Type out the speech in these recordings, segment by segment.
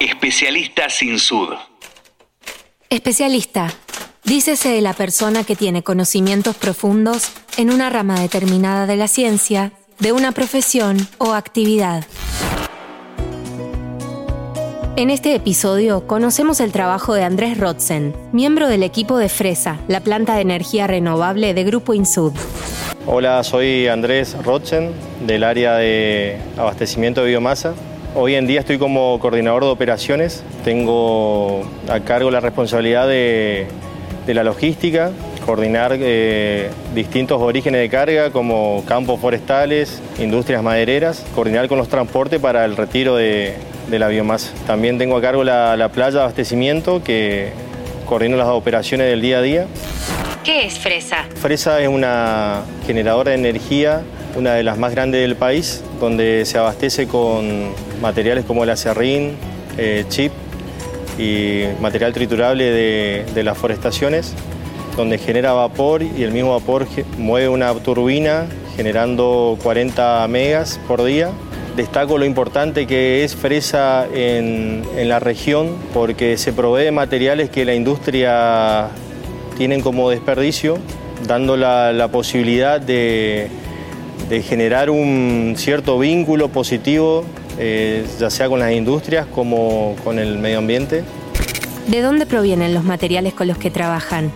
Especialista sin sud. Especialista. Dícese de la persona que tiene conocimientos profundos en una rama determinada de la ciencia, de una profesión o actividad. En este episodio conocemos el trabajo de Andrés Rotzen, miembro del equipo de Fresa, la planta de energía renovable de Grupo Insud. Hola, soy Andrés Rotzen, del área de abastecimiento de biomasa. Hoy en día estoy como coordinador de operaciones. Tengo a cargo la responsabilidad de, la logística, coordinar eh, distintos orígenes de carga como campos forestales, industrias madereras, coordinar con los transportes para el retiro de, la biomasa. También tengo a cargo la, la playa de abastecimiento que coordino las operaciones del día a día. ¿Qué es Fresa? Fresa es una generadora de energía, una de las más grandes del país, donde se abastece con materiales como el acerrín, eh, chip y material triturable de, las forestaciones, donde genera vapor y el mismo vapor mueve una turbina generando 40 megas por día. Destaco lo importante que es Fresa en, la región porque se provee materiales que la industria tienen como desperdicio, dando la, posibilidad de, generar un cierto vínculo positivo, eh, ya sea con las industrias como con el medio ambiente. ¿De dónde provienen los materiales con los que trabajan?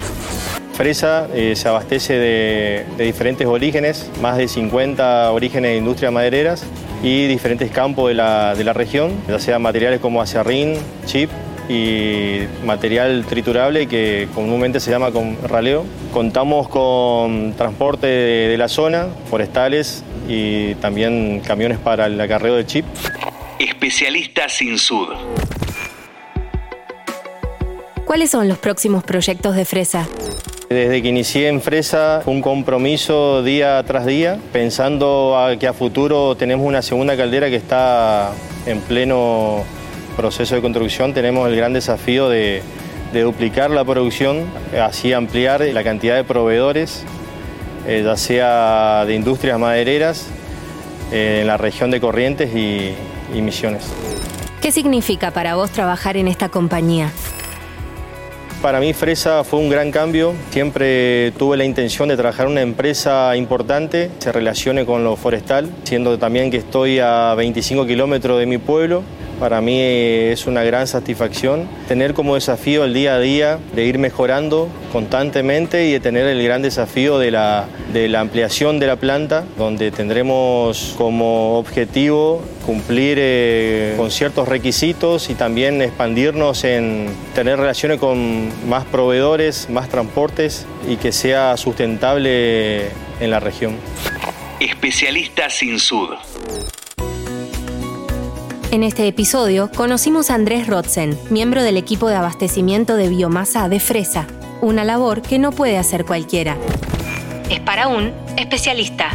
Fresa eh, se abastece de, diferentes orígenes, más de 50 orígenes de industrias madereras y diferentes campos de la, de la región, ya sea materiales como acerrín, chip, y material triturable que comúnmente se llama con raleo. Contamos con transporte de, la zona, forestales y también camiones para el acarreo de chip. Especialista sin sud. ¿Cuáles son los próximos proyectos de Fresa? Desde que inicié en Fresa fue un compromiso día tras día, pensando que a futuro tenemos una segunda caldera que está en pleno proceso de construcción tenemos el gran desafío de, duplicar la producción, así ampliar la cantidad de proveedores, eh, ya sea de industrias madereras eh, en la región de Corrientes y, y Misiones. ¿Qué significa para vos trabajar en esta compañía? Para mí Fresa fue un gran cambio. Siempre tuve la intención de trabajar en una empresa importante, se relacione con lo forestal, siendo también que estoy a 25 kilómetros de mi pueblo. Para mí es una gran satisfacción tener como desafío el día a día de ir mejorando constantemente y de tener el gran desafío de la, de la ampliación de la planta, donde tendremos como objetivo cumplir eh, con ciertos requisitos y también expandirnos en tener relaciones con más proveedores, más transportes y que sea sustentable en la región. Especialista sin sud. En este episodio conocimos a Andrés Rotzen, miembro del equipo de abastecimiento de biomasa de Fresa, una labor que no puede hacer cualquiera. Es para un especialista.